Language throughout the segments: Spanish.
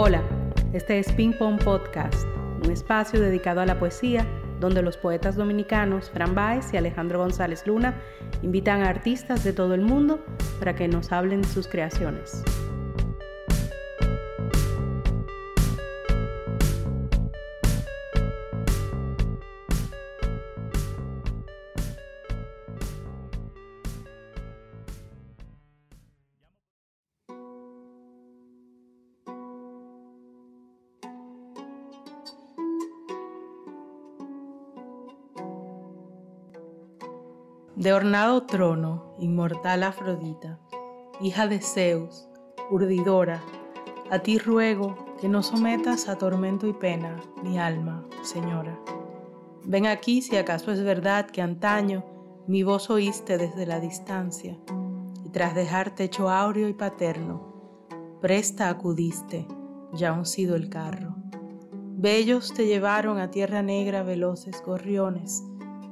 Hola, este es Ping Pong Podcast, un espacio dedicado a la poesía donde los poetas dominicanos Fran Baez y Alejandro González Luna invitan a artistas de todo el mundo para que nos hablen de sus creaciones. De ornado trono, inmortal Afrodita, hija de Zeus, urdidora, a ti ruego que no sometas a tormento y pena mi alma, Señora. Ven aquí si acaso es verdad que antaño mi voz oíste desde la distancia, y tras dejar techo áureo y paterno, presta acudiste, ya uncido el carro. Bellos te llevaron a tierra negra veloces gorriones,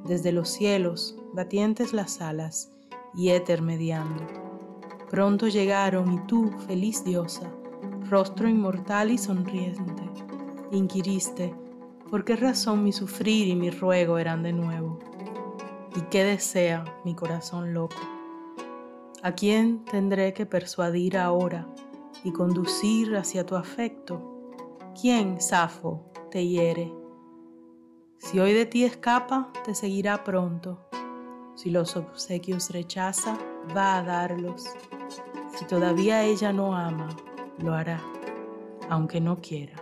desde los cielos, batientes las alas y éter mediando. Pronto llegaron y tú, feliz diosa, rostro inmortal y sonriente, inquiriste, ¿por qué razón mi sufrir y mi ruego eran de nuevo? ¿Y qué desea mi corazón loco? ¿A quién tendré que persuadir ahora y conducir hacia tu afecto? ¿Quién, Safo, te hiere? Si hoy de ti escapa, te seguirá pronto. Si los obsequios rechaza, va a darlos. Si todavía ella no ama, lo hará, aunque no quiera.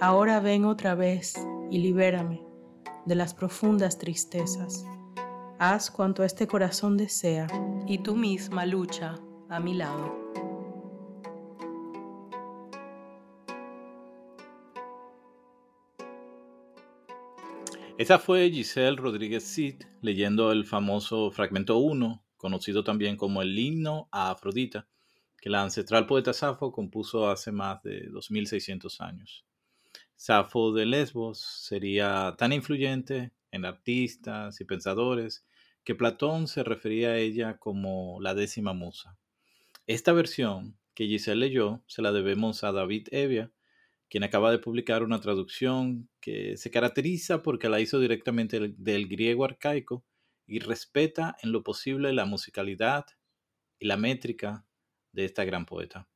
Ahora ven otra vez y libérame de las profundas tristezas. Haz cuanto este corazón desea y tú misma lucha a mi lado. Esa fue Giselle Rodríguez Cid leyendo el famoso fragmento 1, conocido también como el himno a Afrodita, que la ancestral poeta Safo compuso hace más de 2600 años. Safo de Lesbos sería tan influyente en artistas y pensadores que Platón se refería a ella como la décima musa. Esta versión que Giselle leyó se la debemos a David Evia, quien acaba de publicar una traducción que se caracteriza porque la hizo directamente del, griego arcaico y respeta en lo posible la musicalidad y la métrica de esta gran poeta.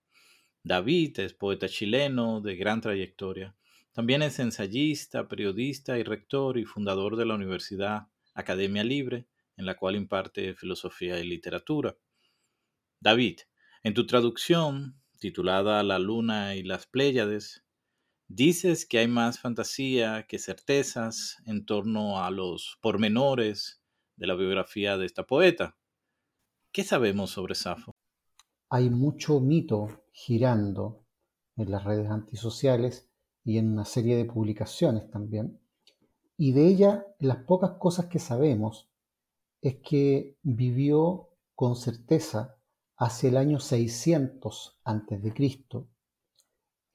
David es poeta chileno de gran trayectoria. También es ensayista, periodista y rector y fundador de la Universidad Academia Libre, en la cual imparte filosofía y literatura. David, en tu traducción, titulada La Luna y las Pléyades, Dices que hay más fantasía que certezas en torno a los pormenores de la biografía de esta poeta. ¿Qué sabemos sobre Safo? Hay mucho mito girando en las redes antisociales y en una serie de publicaciones también. Y de ella, las pocas cosas que sabemos es que vivió con certeza hacia el año 600 a.C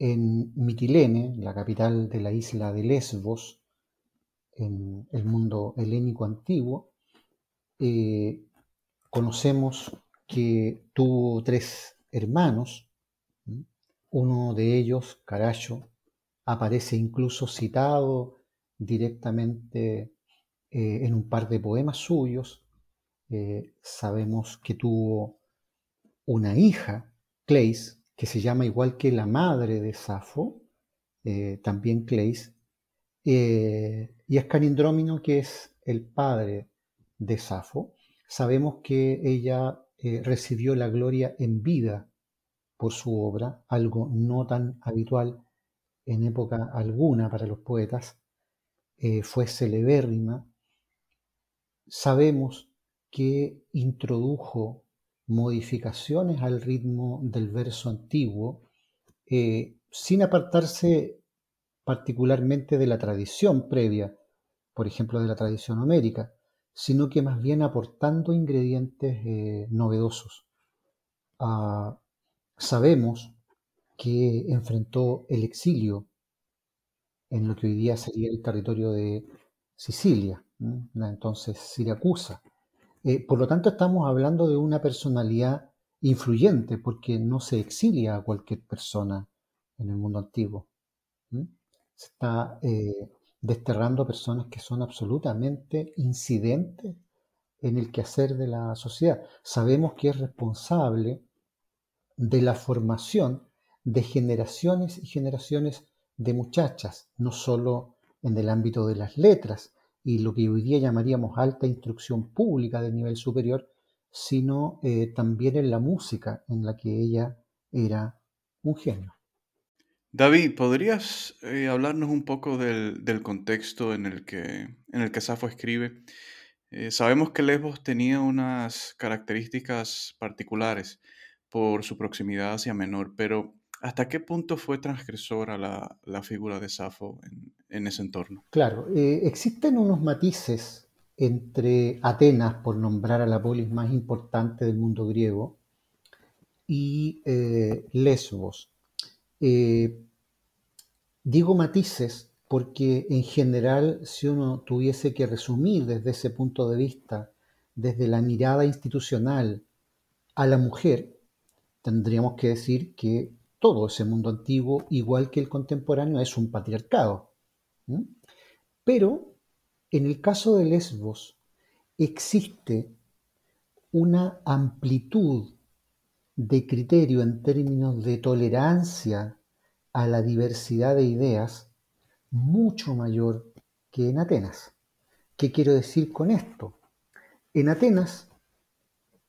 en Mitilene, la capital de la isla de Lesbos, en el mundo helénico antiguo, eh, conocemos que tuvo tres hermanos. Uno de ellos, Caracho, aparece incluso citado directamente eh, en un par de poemas suyos. Eh, sabemos que tuvo una hija, Cleis, que se llama igual que la madre de Safo, eh, también Cleis, eh, y es Canindrómino, que es el padre de Safo. Sabemos que ella eh, recibió la gloria en vida por su obra, algo no tan habitual en época alguna para los poetas, fue celebérrima. Sabemos que introdujo modificaciones al ritmo del verso antiguo, eh, sin apartarse particularmente de la tradición previa, por ejemplo de la tradición homérica, sino que más bien aportando ingredientes eh, novedosos. Ah, sabemos que enfrentó el exilio en lo que hoy día sería el territorio de Sicilia, entonces Siracusa, eh, por lo tanto, estamos hablando de una personalidad influyente, porque no se exilia a cualquier persona en el mundo antiguo. Se está eh, desterrando personas que son absolutamente incidentes en el quehacer de la sociedad. Sabemos que es responsable de la formación de generaciones y generaciones de muchachas, no solo en el ámbito de las letras y lo que hoy día llamaríamos alta instrucción pública de nivel superior, sino eh, también en la música en la que ella era un genio. David, ¿podrías eh, hablarnos un poco del, contexto en el que, en el que Safo escribe? Eh, sabemos que Lesbos tenía unas características particulares por su proximidad hacia Menor, pero ¿hasta qué punto fue transgresora la, figura de Safo en, ese entorno? Claro, existen unos matices entre Atenas, por nombrar a la polis más importante del mundo griego, y eh, Lesbos. Eh, digo matices porque en general si uno tuviese que resumir desde ese punto de vista, desde la mirada institucional a la mujer, tendríamos que decir que todo ese mundo antiguo, igual que el contemporáneo, es un patriarcado. Pero en el caso de Lesbos existe una amplitud de criterio en términos de tolerancia a la diversidad de ideas mucho mayor que en Atenas. ¿Qué quiero decir con esto? En Atenas,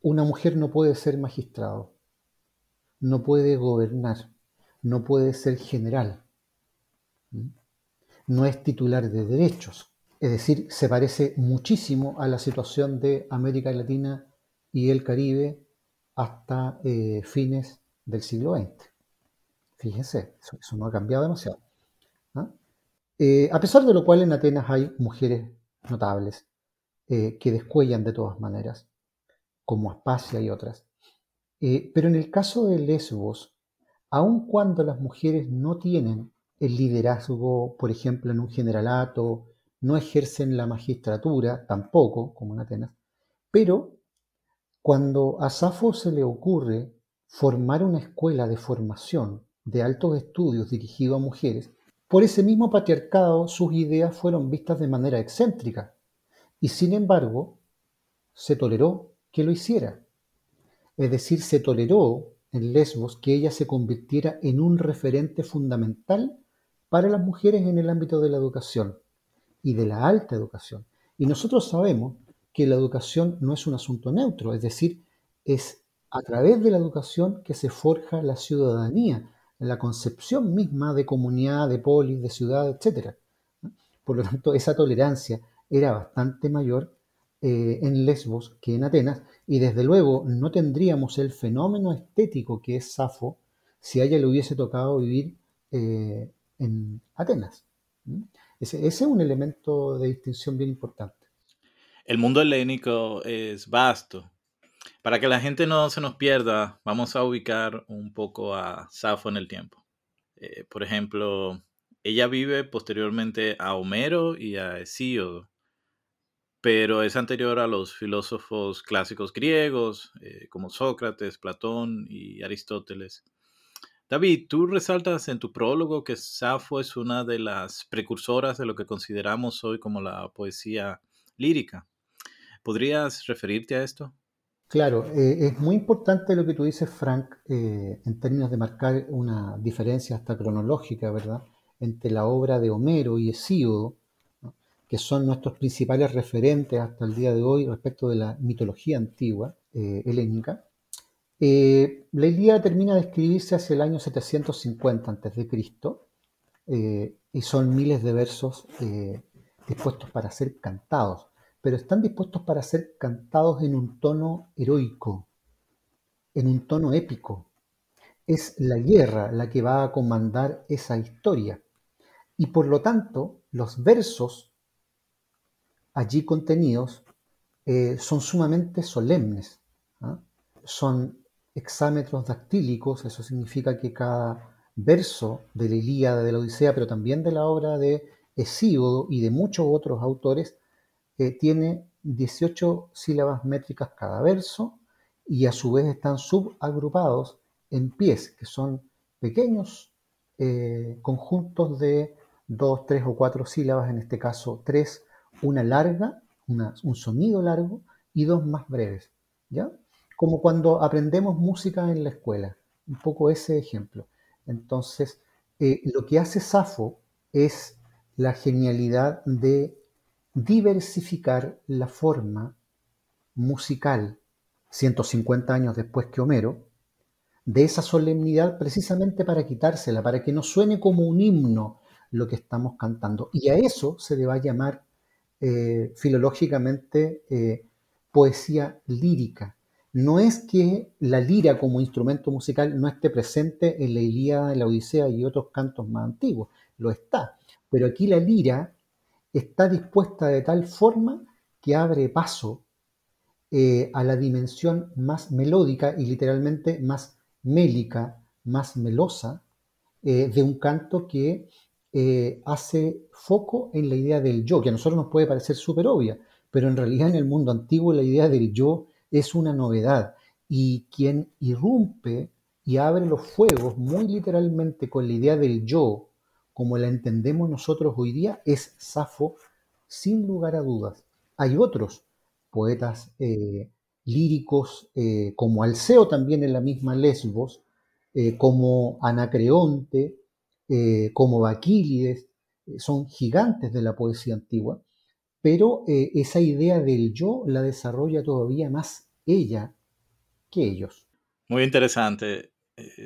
una mujer no puede ser magistrado, no puede gobernar, no puede ser general, no es titular de derechos, es decir, se parece muchísimo a la situación de América Latina y el Caribe hasta eh, fines del siglo XX. Fíjense, eso, no ha cambiado demasiado. ¿ah? Eh, a pesar de lo cual en Atenas hay mujeres notables eh, que descuellan de todas maneras, como Aspasia y otras. Pero en el caso de Lesbos, aun cuando las mujeres no tienen el liderazgo, por ejemplo, en un generalato, no ejercen la magistratura tampoco, como en Atenas, pero cuando a Safo se le ocurre formar una escuela de formación de altos estudios dirigido a mujeres, por ese mismo patriarcado sus ideas fueron vistas de manera excéntrica y sin embargo se toleró que lo hiciera. Es decir, se toleró en Lesbos que ella se convirtiera en un referente fundamental para las mujeres en el ámbito de la educación y de la alta educación. Y nosotros sabemos que la educación no es un asunto neutro, es decir, es a través de la educación que se forja la ciudadanía, la concepción misma de comunidad, de polis, de ciudad, etc. Por lo tanto, esa tolerancia era bastante mayor eh, en Lesbos que en Atenas, y desde luego no tendríamos el fenómeno estético que es Safo si a ella le hubiese tocado vivir eh, en Atenas. Ese, es un elemento de distinción bien importante. El mundo helénico es vasto. Para que la gente no se nos pierda, vamos a ubicar un poco a Safo en el tiempo. Eh, por ejemplo, ella vive posteriormente a Homero y a Hesíodo, pero es anterior a los filósofos clásicos griegos eh, como Sócrates, Platón y Aristóteles. David, tú resaltas en tu prólogo que Safo es una de las precursoras de lo que consideramos hoy como la poesía lírica. ¿Podrías referirte a esto? Claro, eh, es muy importante lo que tú dices, Frank, eh, en términos de marcar una diferencia hasta cronológica, ¿verdad?, entre la obra de Homero y Hesíodo, que son nuestros principales referentes hasta el día de hoy respecto de la mitología antigua eh, helénica, eh, la Ilíada termina de escribirse hacia el año 750 a.C. Eh, y son miles de versos eh, dispuestos para ser cantados, pero están dispuestos para ser cantados en un tono heroico, en un tono épico. Es la guerra la que va a comandar esa historia. Y por lo tanto, los versos allí contenidos son sumamente solemnes. ¿ah? Son hexámetros dactílicos, eso significa que cada verso de la Ilíada, de la Odisea, pero también de la obra de Hesíodo y de muchos otros autores, eh, tiene 18 sílabas métricas cada verso y a su vez están subagrupados en pies, que son pequeños eh, conjuntos de dos, tres o cuatro sílabas, en este caso tres, una larga, un sonido largo y dos más breves, ¿ya? Como cuando aprendemos música en la escuela, un poco ese ejemplo. Entonces, eh, lo que hace Safo es la genialidad de diversificar la forma musical 150 años después que Homero, de esa solemnidad precisamente para quitársela, para que no suene como un himno lo que estamos cantando. Y a eso se le va a llamar eh, filológicamente eh, poesía lírica. No es que la lira como instrumento musical no esté presente en la Ilíada, en la Odisea y otros cantos más antiguos, lo está. Pero aquí la lira está dispuesta de tal forma que abre paso eh, a la dimensión más melódica y literalmente más mélica, más melosa de un canto que eh, hace foco en la idea del yo, que a nosotros nos puede parecer súper obvia, pero en realidad en el mundo antiguo la idea del yo es una novedad y quien irrumpe y abre los fuegos muy literalmente con la idea del yo, como la entendemos nosotros hoy día, es Safo, sin lugar a dudas. Hay otros poetas eh, líricos eh, como Alceo también en la misma Lesbos, como Anacreonte, como Baquílides, son gigantes de la poesía antigua, pero esa idea del yo la desarrolla todavía más ella que ellos. Muy interesante.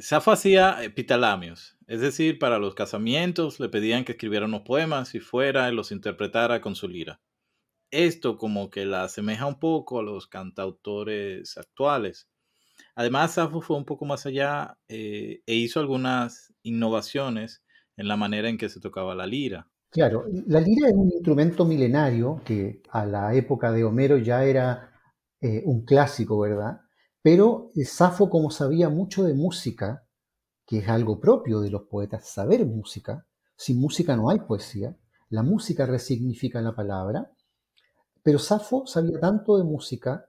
Safo hacía epitalamios, es decir, para los casamientos le pedían que escribiera unos poemas y fuera y los interpretara con su lira esto como que la asemeja un poco a los cantautores actuales. Además, Safo fue un poco más allá eh, e hizo algunas innovaciones en la manera en que se tocaba la lira. Claro, la lira es un instrumento milenario que a la época de Homero ya era eh, un clásico, ¿verdad? Pero eh, Safo, como sabía mucho de música, que es algo propio de los poetas, saber música, sin música no hay poesía, la música resignifica la palabra, pero Safo sabía tanto de música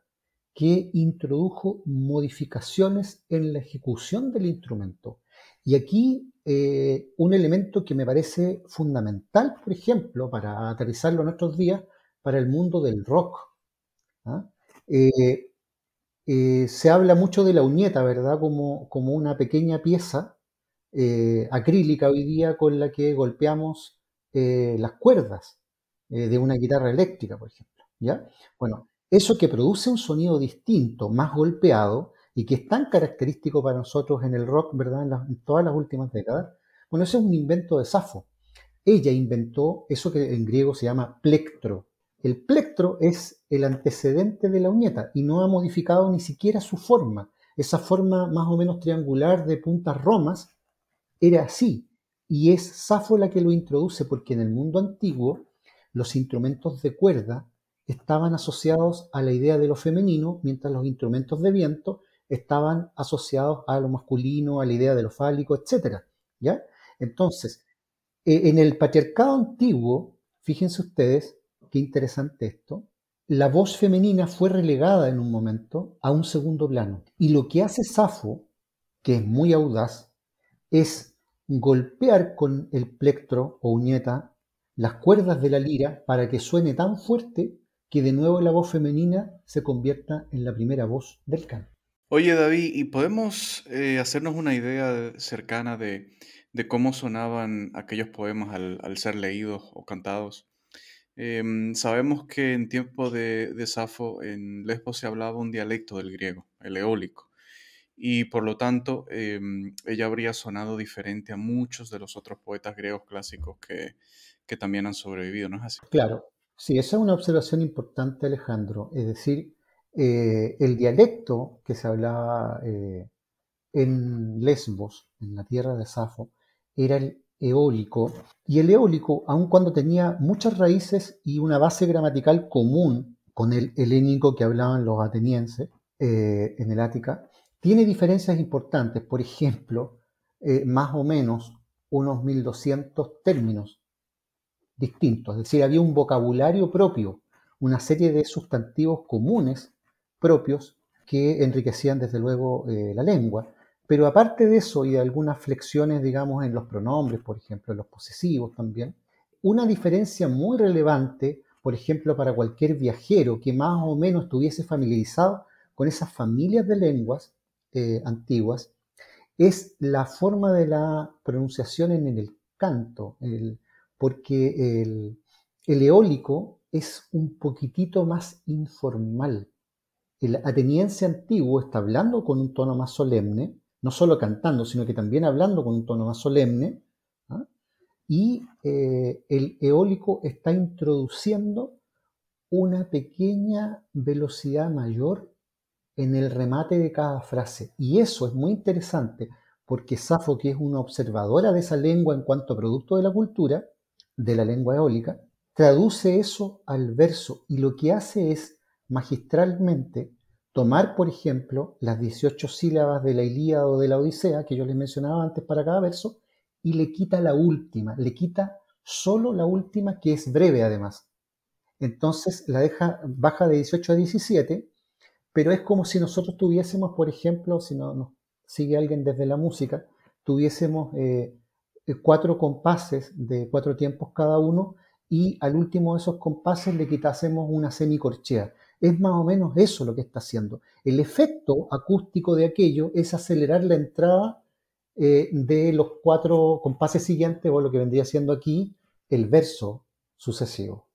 que introdujo modificaciones en la ejecución del instrumento. Y aquí eh, un elemento que me parece fundamental, por ejemplo, para aterrizarlo en nuestros días, para el mundo del rock. ¿ah? Eh, eh, se habla mucho de la uñeta, ¿verdad? Como, como una pequeña pieza acrílica hoy día con la que golpeamos las cuerdas de una guitarra eléctrica, por ejemplo. ¿ya? Bueno, eso que produce un sonido distinto, más golpeado, y que es tan característico para nosotros en el rock, ¿verdad? En, todas las últimas décadas, bueno, ese es un invento de Safo. Ella inventó eso que en griego se llama plectro. El plectro es el antecedente de la uñeta y no ha modificado ni siquiera su forma. Esa forma más o menos triangular de puntas romas era así. Y es Safo la que lo introduce porque en el mundo antiguo los instrumentos de cuerda estaban asociados a la idea de lo femenino, mientras los instrumentos de viento estaban asociados a lo masculino, a la idea de lo fálico, etc. ¿ya? Entonces, e, en el patriarcado antiguo, fíjense ustedes, qué interesante esto, la voz femenina fue relegada en un momento a un segundo plano. Y lo que hace Safo, que es muy audaz, es golpear con el plectro o uñeta las cuerdas de la lira para que suene tan fuerte que de nuevo la voz femenina se convierta en la primera voz del canto. Oye David, ¿y podemos eh, hacernos una idea cercana de, cómo sonaban aquellos poemas al, ser leídos o cantados? Em, sabemos que en tiempo de, de, Safo en Lesbos se hablaba un dialecto del griego, el eólico, y por lo tanto em, ella habría sonado diferente a muchos de los otros poetas griegos clásicos que, que también han sobrevivido, ¿no es así? Claro, Sí, esa es una observación importante, Alejandro. Es decir, eh, el dialecto que se hablaba eh, en Lesbos, en la tierra de Safo, era el eólico. Y el eólico, aun cuando tenía muchas raíces y una base gramatical común con el helénico que hablaban los atenienses eh, en el Ática, tiene diferencias importantes. Por ejemplo, más o menos unos 1200 términos distintos, es decir, había un vocabulario propio, una serie de sustantivos comunes propios que enriquecían desde luego eh, la lengua. Pero aparte de eso y de algunas flexiones, digamos, en los pronombres, por ejemplo, en los posesivos también, una diferencia muy relevante, por ejemplo, para cualquier viajero que más o menos estuviese familiarizado con esas familias de lenguas eh, antiguas, es la forma de la pronunciación en el canto, porque el, eólico es un poquitito más informal. El ateniense antiguo está hablando con un tono más solemne, no solo cantando, sino que también hablando con un tono más solemne, ¿ah? y eh, el eólico está introduciendo una pequeña velocidad mayor en el remate de cada frase. Y eso es muy interesante porque Safo, que es una observadora de esa lengua en cuanto a producto de la cultura, de la lengua eólica, traduce eso al verso y lo que hace es magistralmente tomar, por ejemplo, las 18 sílabas de la Ilíada o de la Odisea, que yo les mencionaba antes para cada verso, y le quita la última, le quita solo la última que es breve además. Entonces la deja, baja de 18 a 17, pero es como si nosotros tuviésemos, por ejemplo, si no nos sigue alguien desde la música, tuviésemos eh, cuatro compases de cuatro tiempos cada uno y al último de esos compases le quitásemos una semicorchea. Es más o menos eso lo que está haciendo. El efecto acústico de aquello es acelerar la entrada eh, de los cuatro compases siguientes o lo que vendría siendo aquí el verso sucesivo.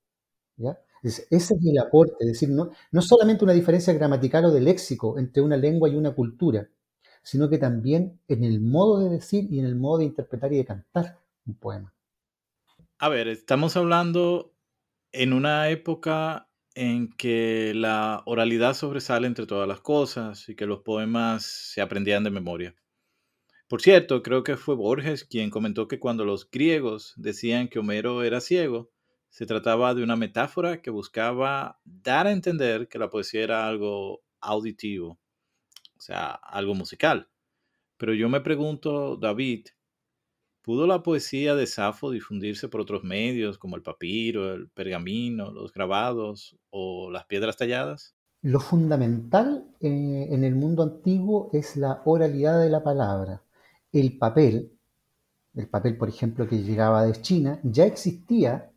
¿ya? ese es el aporte, es decir, no, no solamente una diferencia gramatical o de léxico entre una lengua y una cultura, sino que también en el modo de decir y en el modo de interpretar y de cantar un poema. A ver, estamos hablando en una época en que la oralidad sobresale entre todas las cosas y que los poemas se aprendían de memoria. Por cierto, creo que fue Borges quien comentó que cuando los griegos decían que Homero era ciego, se trataba de una metáfora que buscaba dar a entender que la poesía era algo auditivo, o sea, algo musical. Pero yo me pregunto, David, ¿Pudo la poesía de Safo difundirse por otros medios como el papiro, el pergamino, los grabados o las piedras talladas? Lo fundamental eh, en el mundo antiguo es la oralidad de la palabra. El papel, el papel por ejemplo que llegaba de China, ya existía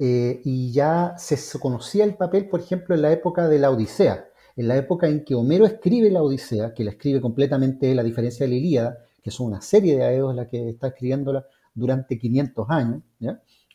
eh, y ya se conocía el papel, por ejemplo, en la época de la Odisea, en la época en que Homero escribe la Odisea, que la escribe completamente la diferencia de la Ilíada, que son una serie de aedos la que está escribiéndola durante 500 años.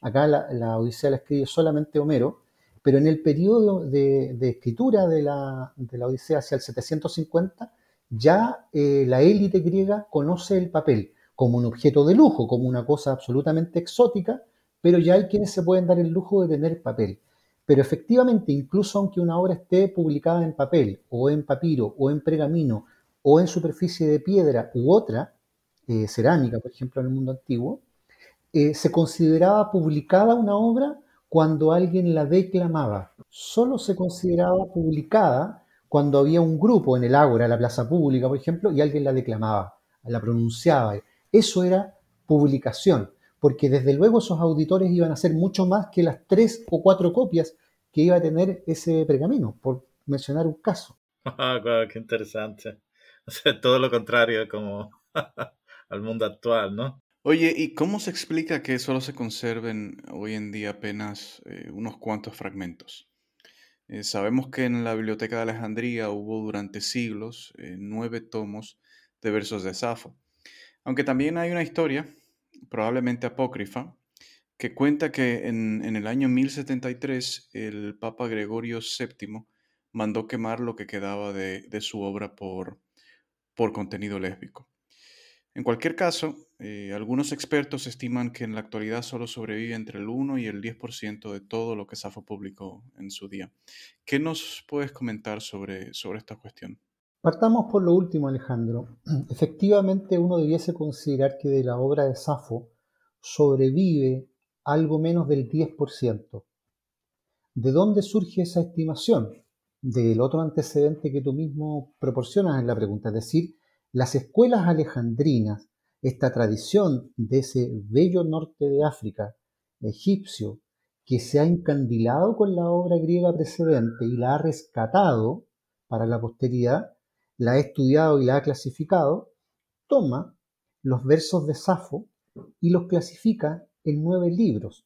Acá la, Odisea la escribe solamente Homero, pero en el periodo de, escritura de la, Odisea hacia el 750, ya eh, la élite griega conoce el papel como un objeto de lujo, como una cosa absolutamente exótica, pero ya hay quienes se pueden dar el lujo de tener papel. Pero efectivamente, incluso aunque una obra esté publicada en papel, o en papiro, o en pergamino, o en superficie de piedra u otra, eh, cerámica, por ejemplo, en el mundo antiguo, eh, se consideraba publicada una obra cuando alguien la declamaba. Solo se consideraba publicada cuando había un grupo en el ágora, la plaza pública, por ejemplo, y alguien la declamaba, la pronunciaba. Eso era publicación, porque desde luego esos auditores iban a ser mucho más que las tres o cuatro copias que iba a tener ese pergamino, por mencionar un caso. Ah, qué interesante. O sea, todo lo contrario, como al mundo actual, ¿no? Oye, ¿y cómo se explica que solo se conserven hoy en día apenas eh, unos cuantos fragmentos? Eh, sabemos que en la Biblioteca de Alejandría hubo durante siglos eh, nueve tomos de versos de Safo, aunque también hay una historia, probablemente apócrifa, que cuenta que en, el año 1073 el Papa Gregorio VII mandó quemar lo que quedaba de, de su obra por, por contenido lésbico. En cualquier caso, eh, algunos expertos estiman que en la actualidad solo sobrevive entre el 1 y el 10% de todo lo que Safo publicó en su día. ¿Qué nos puedes comentar sobre, sobre esta cuestión? Partamos por lo último, Alejandro. Efectivamente, uno debiese considerar que de la obra de Safo sobrevive algo menos del 10%. ¿De dónde surge esa estimación? Del otro antecedente que tú mismo proporcionas en la pregunta, es decir, las escuelas alejandrinas, esta tradición de ese bello norte de África, egipcio, que se ha encandilado con la obra griega precedente y la ha rescatado para la posteridad, la ha estudiado y la ha clasificado, toma los versos de Safo y los clasifica en nueve libros,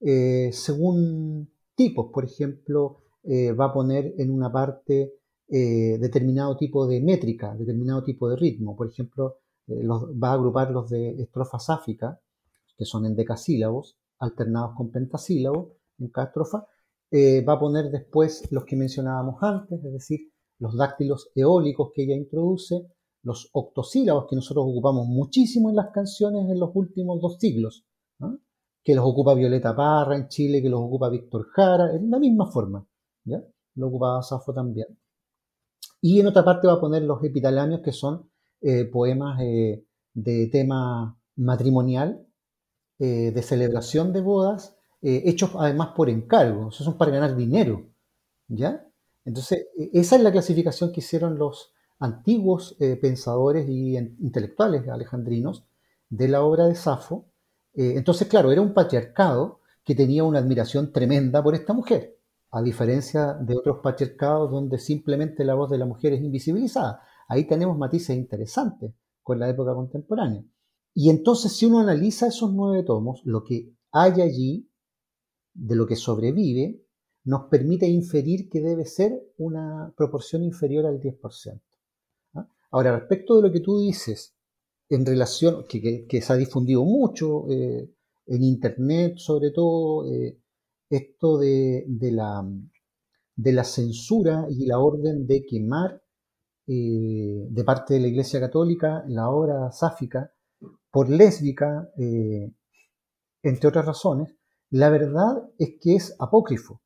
eh, según tipos. Por ejemplo, eh, va a poner en una parte eh, determinado tipo de métrica, determinado tipo de ritmo. Por ejemplo, va a agrupar los de estrofa sáfica, que son en decasílabos, alternados con pentasílabos en cada estrofa. va a poner después los que mencionábamos antes, es decir, los dáctilos eólicos que ella introduce, los octosílabos que nosotros ocupamos muchísimo en las canciones en los últimos dos siglos, que los ocupa Violeta Parra en Chile, que los ocupa Víctor Jara, en la misma forma, ¿ya? lo ocupaba Safo también. Y en otra parte va a poner los epitalamios, que son eh, poemas eh, de tema matrimonial, eh, de celebración de bodas, hechos además por encargo, o sea, son para ganar dinero, ¿ya? Entonces, e, esa es la clasificación que hicieron los antiguos eh, pensadores y intelectuales alejandrinos de la obra de Safo. Eh, entonces, claro, era un patriarcado que tenía una admiración tremenda por esta mujer, a diferencia de otros patriarcados donde simplemente la voz de la mujer es invisibilizada. Ahí tenemos matices interesantes con la época contemporánea. Y entonces, si uno analiza esos nueve tomos, lo que hay allí, de lo que sobrevive, nos permite inferir que debe ser una proporción inferior al 10%. ¿ah? Ahora, respecto de lo que tú dices, en relación, que, se ha difundido mucho eh, en Internet sobre todo, eh, esto de, la, censura y la orden de quemar eh, de parte de la Iglesia Católica la obra sáfica por lésbica, entre otras razones, la verdad es que es apócrifo.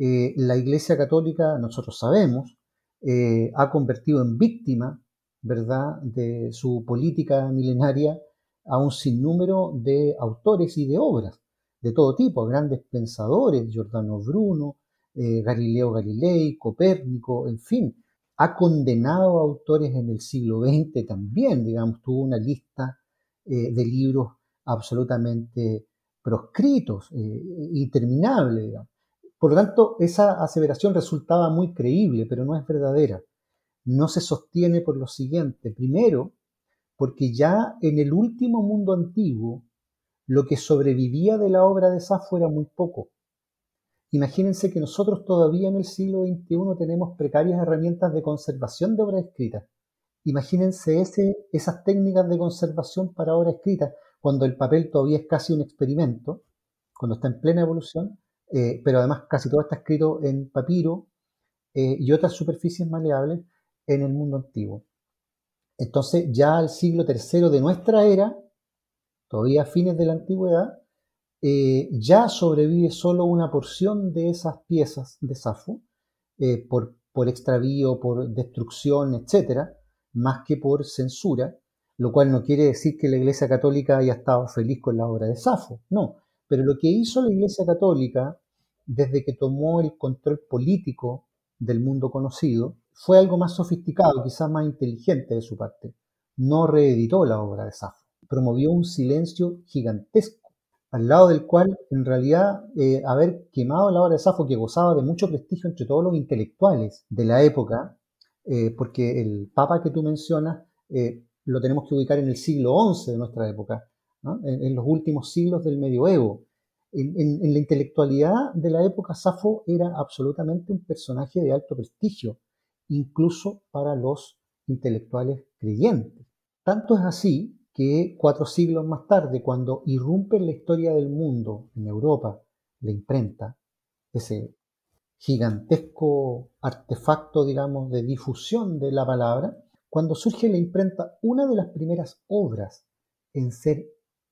Eh, la Iglesia Católica, nosotros sabemos, eh, ha convertido en víctima, ¿verdad?, de su política milenaria a un sinnúmero de autores y de obras de todo tipo, grandes pensadores, Giordano Bruno, eh, Galileo Galilei, Copérnico, en fin, ha condenado a autores en el siglo XX también, digamos, tuvo una lista de libros absolutamente proscritos, interminable, digamos. Por lo tanto, esa aseveración resultaba muy creíble, pero no es verdadera. No se sostiene por lo siguiente. Primero, porque ya en el último mundo antiguo, lo que sobrevivía de la obra de Safo era muy poco. Imagínense que nosotros todavía en el siglo XXI tenemos precarias herramientas de conservación de obra escrita. Imagínense esas técnicas de conservación para obra escrita, cuando el papel todavía es casi un experimento, cuando está en plena evolución, eh, pero además casi todo está escrito en papiro eh, y otras superficies maleables en el mundo antiguo. Entonces ya al siglo III de nuestra era, todavía a fines de la antigüedad, eh, ya sobrevive solo una porción de esas piezas de Safo, por, por extravío, por destrucción, etc., más que por censura, lo cual no quiere decir que la Iglesia Católica haya estado feliz con la obra de Safo, no, pero lo que hizo la Iglesia Católica desde que tomó el control político del mundo conocido fue algo más sofisticado, quizás más inteligente de su parte. No reeditó la obra de Safo, promovió un silencio gigantesco, al lado del cual, en realidad, eh, haber quemado la obra de Safo, que gozaba de mucho prestigio entre todos los intelectuales de la época, eh, porque el Papa que tú mencionas eh, lo tenemos que ubicar en el siglo XI de nuestra época, en, los últimos siglos del medioevo. En, la intelectualidad de la época, Safo era absolutamente un personaje de alto prestigio, incluso para los intelectuales creyentes. Tanto es así que cuatro siglos más tarde, cuando irrumpe en la historia del mundo, en Europa, la imprenta, ese gigantesco artefacto, digamos, de difusión de la palabra, cuando surge la imprenta, una de las primeras obras en ser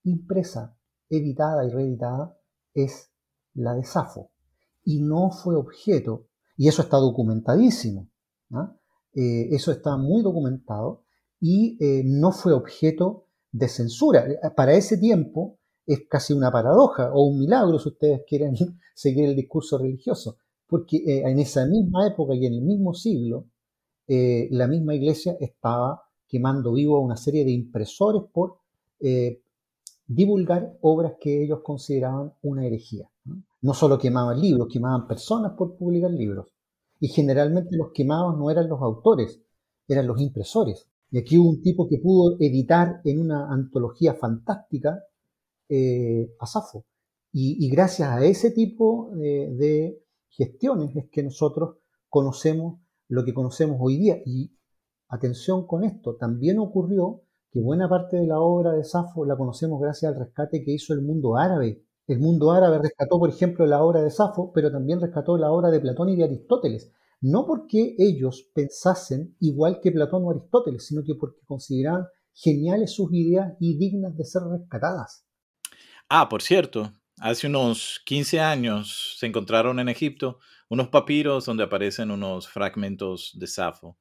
impresa, editada y reeditada es la de Safo. Y no fue objeto, y eso está documentadísimo, eh, eso está muy documentado, y eh, no fue objeto de censura. Para ese tiempo es casi una paradoja o un milagro si ustedes quieren seguir el discurso religioso, porque eh, en esa misma época y en el mismo siglo, la misma iglesia estaba quemando vivo a una serie de impresores por divulgar obras que ellos consideraban una herejía. ¿no? solo quemaban libros, quemaban personas por publicar libros. Y generalmente los quemados no eran los autores, eran los impresores. Y aquí hubo un tipo que pudo editar en una antología fantástica eh, a Safo. Y, gracias a ese tipo de gestiones es que nosotros conocemos lo que conocemos hoy día. Y atención con esto, también ocurrió que buena parte de la obra de Safo la conocemos gracias al rescate que hizo el mundo árabe. El mundo árabe rescató, por ejemplo, la obra de Safo, pero también rescató la obra de Platón y de Aristóteles. No porque ellos pensasen igual que Platón o Aristóteles, sino que porque consideraban geniales sus ideas y dignas de ser rescatadas. Ah, por cierto, hace unos 15 años se encontraron en Egipto unos papiros donde aparecen unos fragmentos de Safo.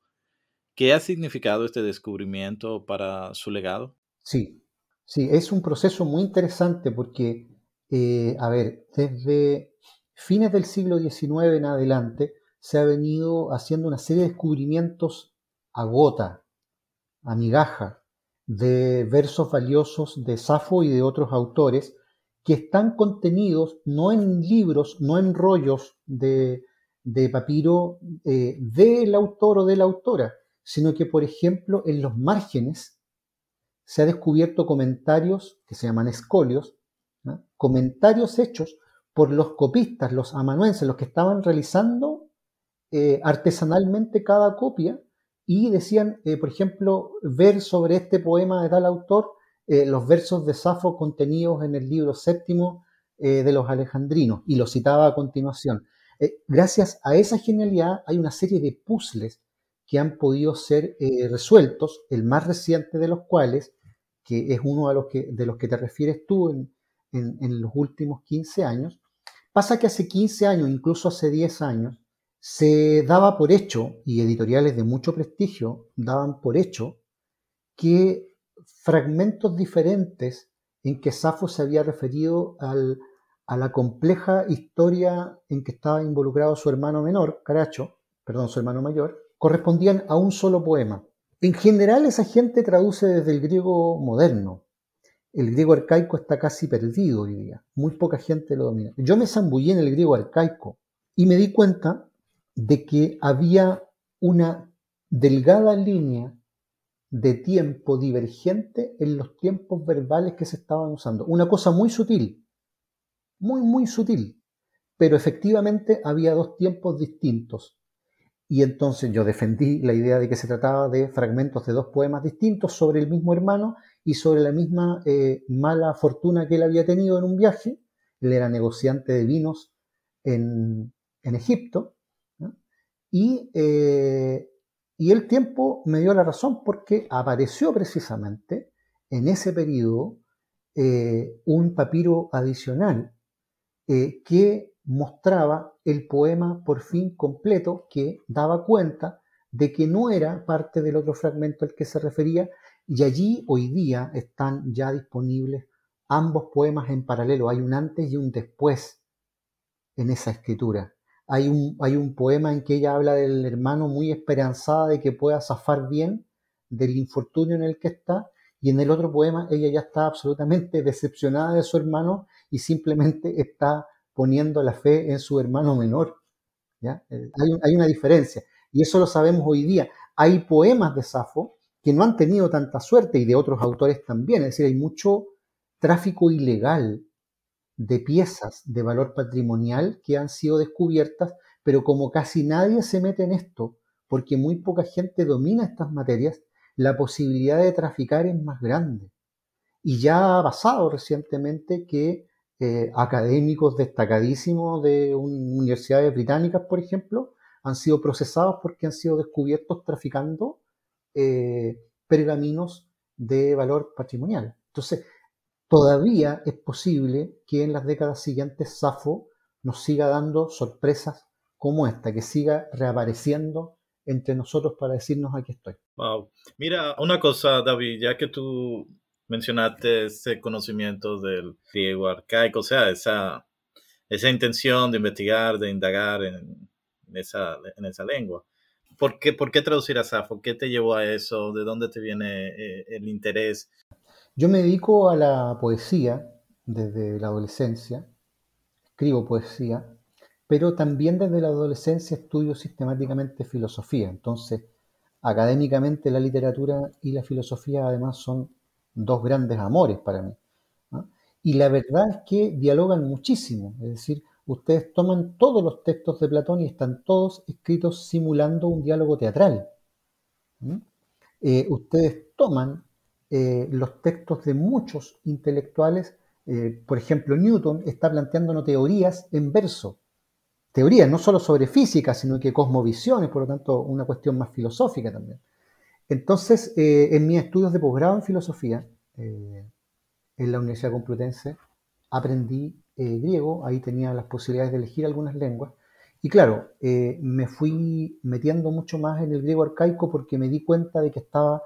¿Qué ha significado este descubrimiento para su legado? Sí, sí, es un proceso muy interesante porque, eh, a ver, desde fines del siglo XIX en adelante se ha venido haciendo una serie de descubrimientos a gota, a migaja, de versos valiosos de Safo y de otros autores que están contenidos no en libros, no en rollos de, papiro eh, del autor o de la autora, sino que, por ejemplo, en los márgenes se ha descubierto comentarios que se llaman escolios, comentarios hechos por los copistas, los amanuenses, los que estaban realizando eh, artesanalmente cada copia y decían, eh, por ejemplo, ver sobre este poema de tal autor eh, los versos de Safo contenidos en el libro séptimo de los alejandrinos y lo citaba a continuación. gracias a esa genialidad hay una serie de puzzles que han podido ser eh, resueltos, el más reciente de los cuales, que es uno de los que, de los que te refieres tú en, los últimos 15 años, pasa que hace 15 años, incluso hace 10 años, se daba por hecho, y editoriales de mucho prestigio daban por hecho, que fragmentos diferentes en que Safo se había referido a la compleja historia en que estaba involucrado su hermano menor, Caracho, perdón, su hermano mayor, correspondían a un solo poema. En general esa gente traduce desde el griego moderno. El griego arcaico está casi perdido hoy día. Muy poca gente lo domina. Yo me zambullí en el griego arcaico y me di cuenta de que había una delgada línea de tiempo divergente en los tiempos verbales que se estaban usando. Una cosa muy sutil, muy, muy sutil. Pero efectivamente había dos tiempos distintos. Y entonces yo defendí la idea de que se trataba de fragmentos de dos poemas distintos sobre el mismo hermano y sobre la misma eh, mala fortuna que él había tenido en un viaje. Él era negociante de vinos en, Egipto. Y, eh, y el tiempo me dio la razón porque apareció precisamente en ese periodo eh, un papiro adicional que mostraba el poema por fin completo que daba cuenta de que no era parte del otro fragmento al que se refería y allí hoy día están ya disponibles ambos poemas en paralelo. Hay un antes y un después en esa escritura. Hay un, hay un poema en que ella habla del hermano muy esperanzada de que pueda zafar bien del infortunio en el que está y en el otro poema ella ya está absolutamente decepcionada de su hermano y simplemente está poniendo la fe en su hermano menor. Eh, hay, una diferencia. Y eso lo sabemos hoy día. Hay poemas de Safo que no han tenido tanta suerte y de otros autores también. Es decir, hay mucho tráfico ilegal de piezas de valor patrimonial que han sido descubiertas, pero como casi nadie se mete en esto, porque muy poca gente domina estas materias, la posibilidad de traficar es más grande. Y ya ha pasado recientemente que eh, académicos destacadísimos de universidades británicas, por ejemplo, han sido procesados porque han sido descubiertos traficando eh, pergaminos de valor patrimonial. Entonces, todavía es posible que en las décadas siguientes Safo nos siga dando sorpresas como esta, que siga reapareciendo entre nosotros para decirnos aquí estoy. Wow. Mira, una cosa, David, ya que tú mencionaste ese conocimiento del griego arcaico, o sea, esa, esa intención de investigar, de indagar en, esa, en esa lengua. ¿Por qué, ¿Por qué traducir a Safo? ¿Qué te llevó a eso? ¿De dónde te viene eh, el interés? Yo me dedico a la poesía desde la adolescencia, escribo poesía, pero también desde la adolescencia estudio sistemáticamente filosofía. Entonces, académicamente la literatura y la filosofía además son dos grandes amores para mí. Y la verdad es que dialogan muchísimo, es decir, ustedes toman todos los textos de Platón y están todos escritos simulando un diálogo teatral. Eh, ustedes toman eh, los textos de muchos intelectuales, eh, por ejemplo, Newton está planteando teorías en verso, teorías no solo sobre física, sino que cosmovisiones, por lo tanto, una cuestión más filosófica también. Entonces, en mis estudios de posgrado en filosofía, en la Universidad Complutense, aprendí griego, ahí tenía las posibilidades de elegir algunas lenguas, y claro, eh, me fui metiendo mucho más en el griego arcaico porque me di cuenta de que estaba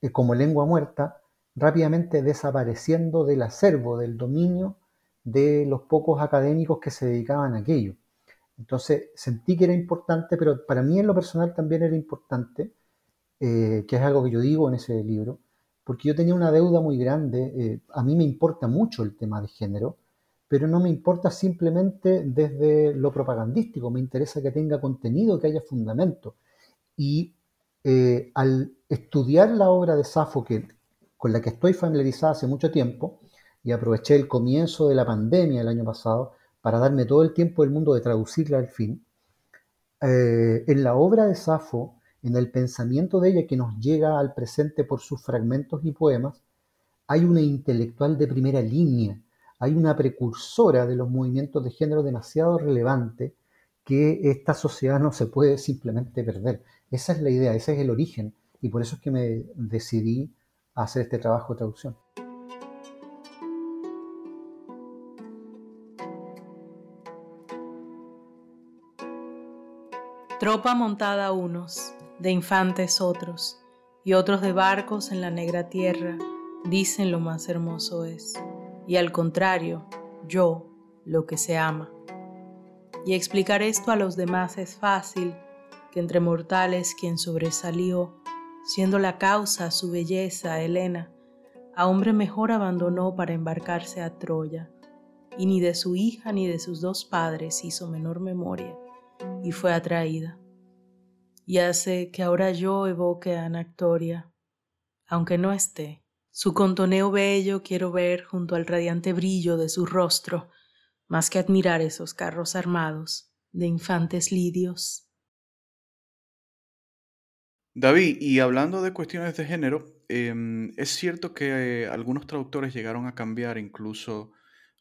eh, como lengua muerta rápidamente desapareciendo del acervo, del dominio de los pocos académicos que se dedicaban a aquello. Entonces sentí que era importante, pero para mí en lo personal también era importante, eh, que es algo que yo digo en ese libro, porque yo tenía una deuda muy grande, a mí me importa mucho el tema de género, pero no me importa simplemente desde lo propagandístico, me interesa que tenga contenido, que haya fundamento. Y eh, al estudiar la obra de Safo, que, con la que estoy familiarizada hace mucho tiempo, y aproveché el comienzo de la pandemia el año pasado para darme todo el tiempo del mundo de traducirla al fin, eh, en la obra de Safo, en el pensamiento de ella que nos llega al presente por sus fragmentos y poemas, hay una intelectual de primera línea hay una precursora de los movimientos de género demasiado relevante que esta sociedad no se puede simplemente perder. Esa es la idea, ese es el origen y por eso es que me decidí a hacer este trabajo de traducción. Tropa montada unos, de infantes otros, y otros de barcos en la negra tierra, dicen lo más hermoso es y al contrario, yo, lo que se ama. Y explicar esto a los demás es fácil, que entre mortales quien sobresalió, siendo la causa su belleza, Helena, a hombre mejor abandonó para embarcarse a Troya, y ni de su hija ni de sus dos padres hizo menor memoria, y fue atraída. Y hace que ahora yo evoque a Anactoria, aunque no esté, su contoneo bello quiero ver junto al radiante brillo de su rostro, más que admirar esos carros armados de infantes lidios. David, y hablando de cuestiones de género, em, es cierto que algunos traductores llegaron a cambiar incluso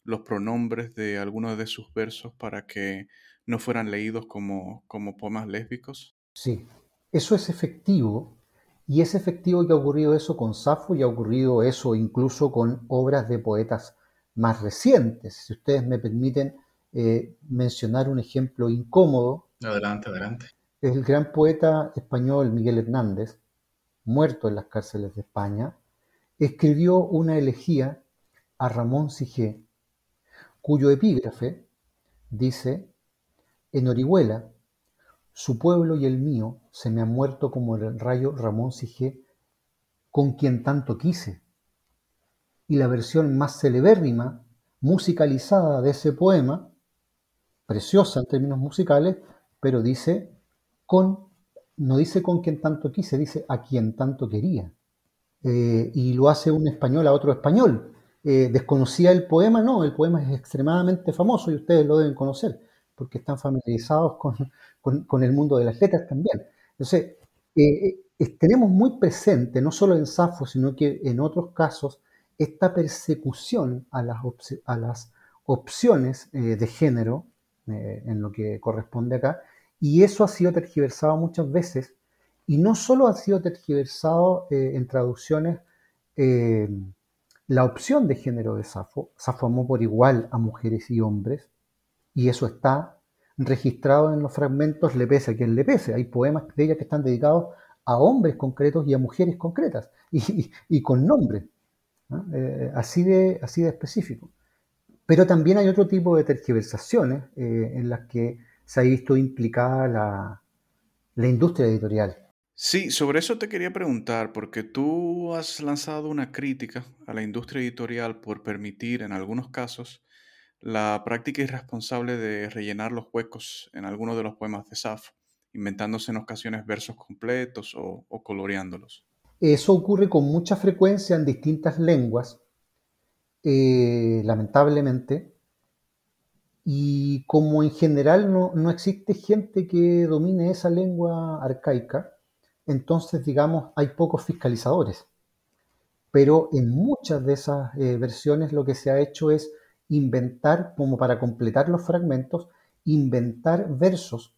los pronombres de algunos de sus versos para que no fueran leídos como, como poemas lésbicos. Sí, eso es efectivo y es efectivo que ha ocurrido eso con Safo y ha ocurrido eso incluso con obras de poetas más recientes. Si ustedes me permiten eh, mencionar un ejemplo incómodo. Adelante, adelante. El gran poeta español Miguel Hernández, muerto en las cárceles de España, escribió una elegía a Ramón Sigé, cuyo epígrafe dice, en Orihuela, su pueblo y el mío se me han muerto como el rayo Ramón Sigé, con quien tanto quise. Y la versión más celebérrima, musicalizada de ese poema, preciosa en términos musicales, pero dice con, no dice con quien tanto quise, dice a quien tanto quería. Eh, y lo hace un español a otro español. Eh, ¿Desconocía el poema? No, el poema es extremadamente famoso y ustedes lo deben conocer porque están familiarizados con, el mundo de las letras también. Entonces, eh, eh, tenemos muy presente, no solo en Safo, sino que en otros casos, esta persecución a las, a las opciones eh, de género, en lo que corresponde acá, y eso ha sido tergiversado muchas veces, y no solo ha sido tergiversado en traducciones la opción de género de Safo, Safo amó por igual a mujeres y hombres, y eso está registrado en los fragmentos Le pese a quien le pese. Hay poemas de ella que están dedicados a hombres concretos y a mujeres concretas, y, con nombre, eh, así, de, así de específico. Pero también hay otro tipo de tergiversaciones eh, en las que se ha visto implicada la, la industria editorial. Sí, sobre eso te quería preguntar, porque tú has lanzado una crítica a la industria editorial por permitir en algunos casos la práctica irresponsable de rellenar los huecos en algunos de los poemas de Safo. inventándose en ocasiones versos completos o, coloreándolos. Eso ocurre con mucha frecuencia en distintas lenguas, eh, lamentablemente, y como en general no, no, existe gente que domine esa lengua arcaica, entonces, digamos, hay pocos fiscalizadores. Pero en muchas de esas eh, versiones lo que se ha hecho es inventar, como para completar los fragmentos, inventar versos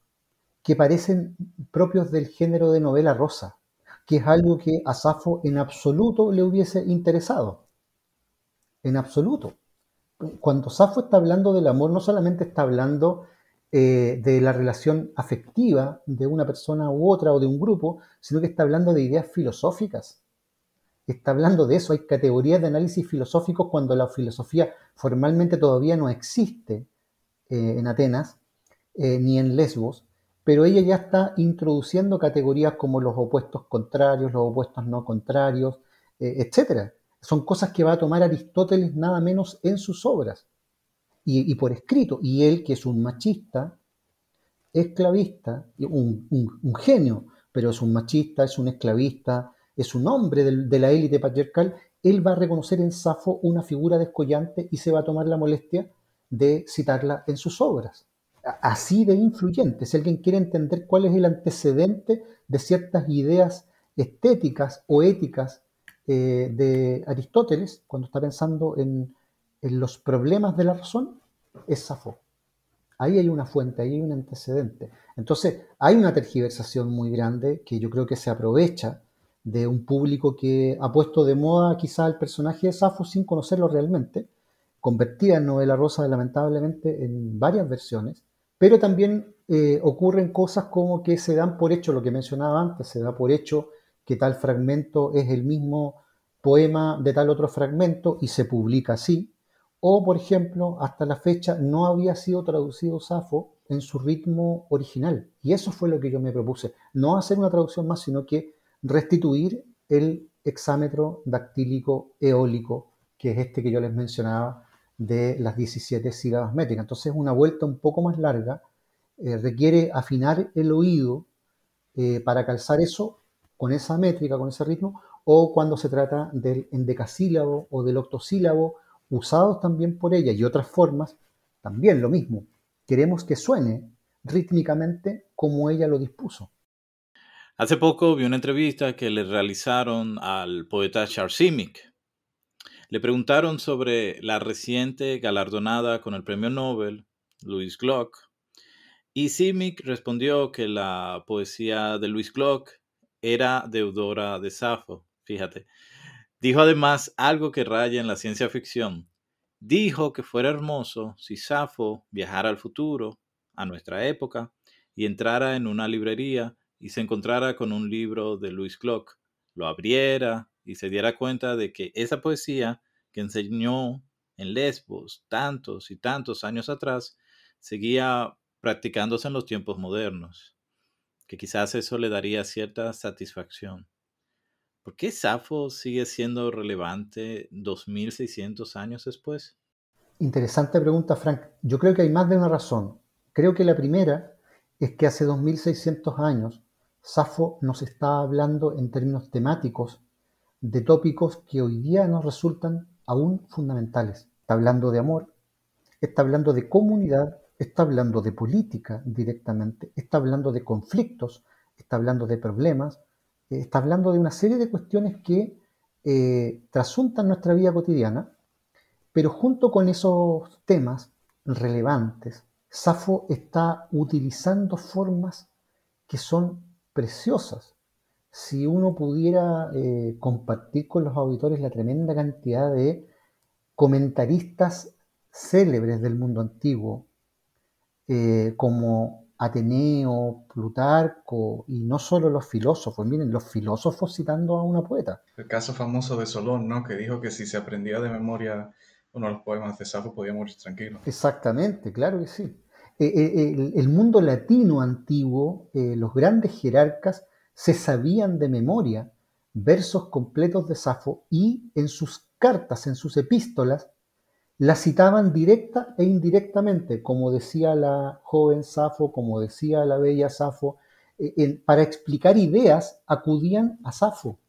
que parecen propios del género de novela rosa, que es algo que a Safo en absoluto le hubiese interesado. En absoluto. Cuando Safo está hablando del amor, no solamente está hablando eh, de la relación afectiva de una persona u otra o de un grupo, sino que está hablando de ideas filosóficas. Está hablando de eso. Hay categorías de análisis filosóficos cuando la filosofía formalmente todavía no existe eh, en Atenas eh, ni en Lesbos, pero ella ya está introduciendo categorías como los opuestos contrarios, los opuestos no contrarios, eh, etc. Son cosas que va a tomar Aristóteles nada menos en sus obras y, por escrito. Y él, que es un machista, esclavista, un, un, genio, pero es un machista, es un esclavista, es un hombre de, la élite patriarcal, él va a reconocer en Safo una figura descollante y se va a tomar la molestia de citarla en sus obras así de influyente. Si alguien quiere entender cuál es el antecedente de ciertas ideas estéticas o éticas eh, de Aristóteles, cuando está pensando en, los problemas de la razón, es Safo. Ahí hay una fuente, ahí hay un antecedente. Entonces, hay una tergiversación muy grande que yo creo que se aprovecha de un público que ha puesto de moda quizá el personaje de Safo sin conocerlo realmente, convertida en novela rosa lamentablemente en varias versiones, pero también eh, ocurren cosas como que se dan por hecho, lo que mencionaba antes, se da por hecho que tal fragmento es el mismo poema de tal otro fragmento y se publica así. O, por ejemplo, hasta la fecha no había sido traducido Safo en su ritmo original. Y eso fue lo que yo me propuse. No hacer una traducción más, sino que restituir el hexámetro dactílico eólico, que es este que yo les mencionaba, de las 17 sílabas métricas. Entonces, una vuelta un poco más larga eh, requiere afinar el oído eh, para calzar eso con esa métrica, con ese ritmo, o cuando se trata del endecasílabo o del octosílabo, usados también por ella y otras formas, también lo mismo. Queremos que suene rítmicamente como ella lo dispuso. Hace poco vi una entrevista que le realizaron al poeta Charles Simic, le preguntaron sobre la reciente galardonada con el premio Nobel, Louis Glock, y Simic respondió que la poesía de Louis Glock era deudora de Safo, fíjate. Dijo además algo que raya en la ciencia ficción. Dijo que fuera hermoso si Safo viajara al futuro, a nuestra época, y entrara en una librería y se encontrara con un libro de Louis Glock, lo abriera y se diera cuenta de que esa poesía que enseñó en Lesbos tantos y tantos años atrás, seguía practicándose en los tiempos modernos, que quizás eso le daría cierta satisfacción. ¿Por qué Safo sigue siendo relevante 2600 años después? Interesante pregunta, Frank. Yo creo que hay más de una razón. Creo que la primera es que hace 2600 años Safo nos está hablando en términos temáticos de tópicos que hoy día nos resultan aún fundamentales. Está hablando de amor, está hablando de comunidad, está hablando de política directamente, está hablando de conflictos, está hablando de problemas, eh, está hablando de una serie de cuestiones que eh, trasuntan nuestra vida cotidiana, pero junto con esos temas relevantes, Safo está utilizando formas que son preciosas, si uno pudiera eh, compartir con los auditores la tremenda cantidad de comentaristas célebres del mundo antiguo, eh, como Ateneo, Plutarco, y no solo los filósofos, miren, los filósofos citando a una poeta. El caso famoso de Solón, ¿no? Que dijo que si se aprendía de memoria uno de los poemas de Safo podía morir tranquilo. Exactamente, claro que sí. Eh, el, mundo latino antiguo, los grandes jerarcas, se sabían de memoria versos completos de Safo y en sus cartas, en sus epístolas, la citaban directa e indirectamente, como decía la joven Safo, como decía la bella Safo, eh, para explicar ideas acudían a Safo.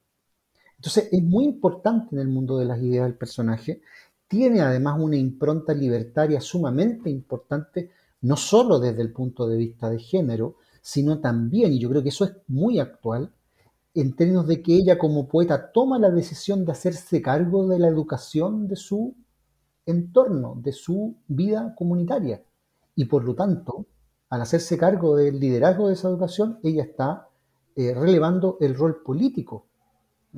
Entonces es muy importante en el mundo de las ideas del personaje. Tiene además una impronta libertaria sumamente importante, no solo desde el punto de vista de género, sino también, y yo creo que eso es muy actual, en términos de que ella como poeta toma la decisión de hacerse cargo de la educación de su entorno, de su vida comunitaria. Y por lo tanto, al hacerse cargo del liderazgo de esa educación, ella está eh, relevando el rol político,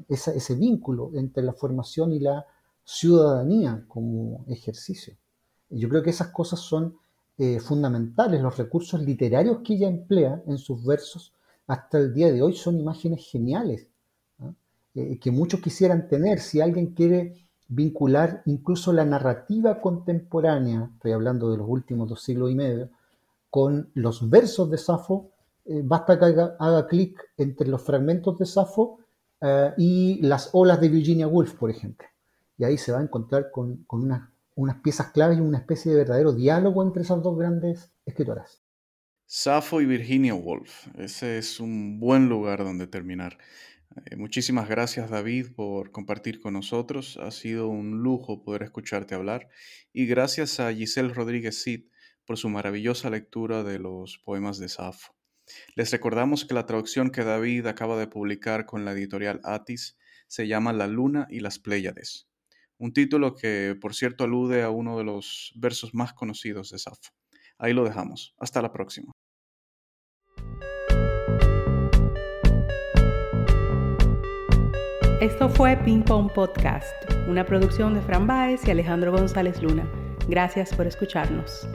ese vínculo entre la formación y la ciudadanía como ejercicio. Yo creo que esas cosas son eh, fundamentales. Los recursos literarios que ella emplea en sus versos hasta el día de hoy son imágenes geniales, eh, que muchos quisieran tener. Si alguien quiere vincular incluso la narrativa contemporánea, estoy hablando de los últimos dos siglos y medio, con los versos de Safo, eh, basta que haga, clic entre los fragmentos de Safo eh, y las olas de Virginia Woolf, por ejemplo. Y ahí se va a encontrar con, unas piezas claves y una especie de verdadero diálogo entre esas dos grandes escritoras. Safo y Virginia Woolf. Ese es un buen lugar donde terminar. Eh, muchísimas gracias David por compartir con nosotros. Ha sido un lujo poder escucharte hablar. Y gracias a Giselle Rodríguez Cid por su maravillosa lectura de los poemas de Safo. Les recordamos que la traducción que David acaba de publicar con la editorial Atis se llama La Luna y las Pléyades, un título que, por cierto, alude a uno de los versos más conocidos de Safo. Ahí lo dejamos. Hasta la próxima. Esto fue Ping Pong Podcast, una producción de Fran Baez y Alejandro González Luna. Gracias por escucharnos.